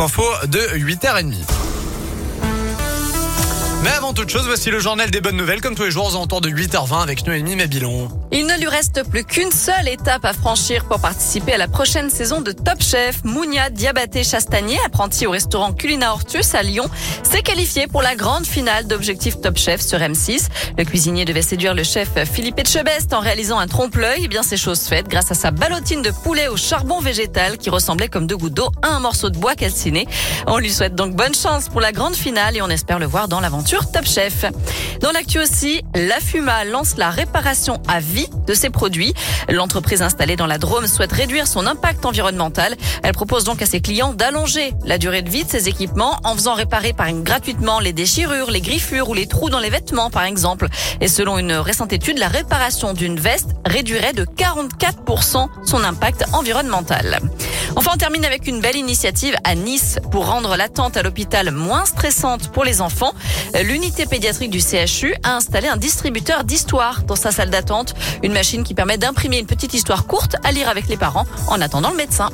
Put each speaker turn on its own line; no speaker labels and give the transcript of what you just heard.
Info de 8h30. Mais avant toute chose, voici le journal des bonnes nouvelles, comme tous les jours aux alentours de 8h20 avec Noémie Mabilon.
Il ne lui reste plus qu'une seule étape à franchir pour participer à la prochaine saison de Top Chef. Mounia Diabaté Chastanier, apprenti au restaurant Culina Hortus à Lyon, s'est qualifié pour la grande finale d'Objectif Top Chef sur M6. Le cuisinier devait séduire le chef Philippe Etchebest en réalisant un trompe-l'œil. Eh bien, c'est chose faite grâce à sa ballotine de poulet au charbon végétal qui ressemblait comme deux gouttes d'eau à un morceau de bois calciné. On lui souhaite donc bonne chance pour la grande finale et on espère le voir dans l'aventure Top Chef. Dans l'actu aussi, la Fuma lance la réparation à vie de ses produits. L'entreprise installée dans la Drôme souhaite réduire son impact environnemental. Elle propose donc à ses clients d'allonger la durée de vie de ses équipements en faisant réparer par gratuitement les déchirures, les griffures ou les trous dans les vêtements par exemple. Et selon une récente étude, la réparation d'une veste réduirait de 44% son impact environnemental. Enfin, on termine avec une belle initiative à Nice pour rendre l'attente à l'hôpital moins stressante pour les enfants. L'unité pédiatrique du CHU a installé un distributeur d'histoire dans sa salle d'attente, une machine qui permet d'imprimer une petite histoire courte à lire avec les parents en attendant le médecin.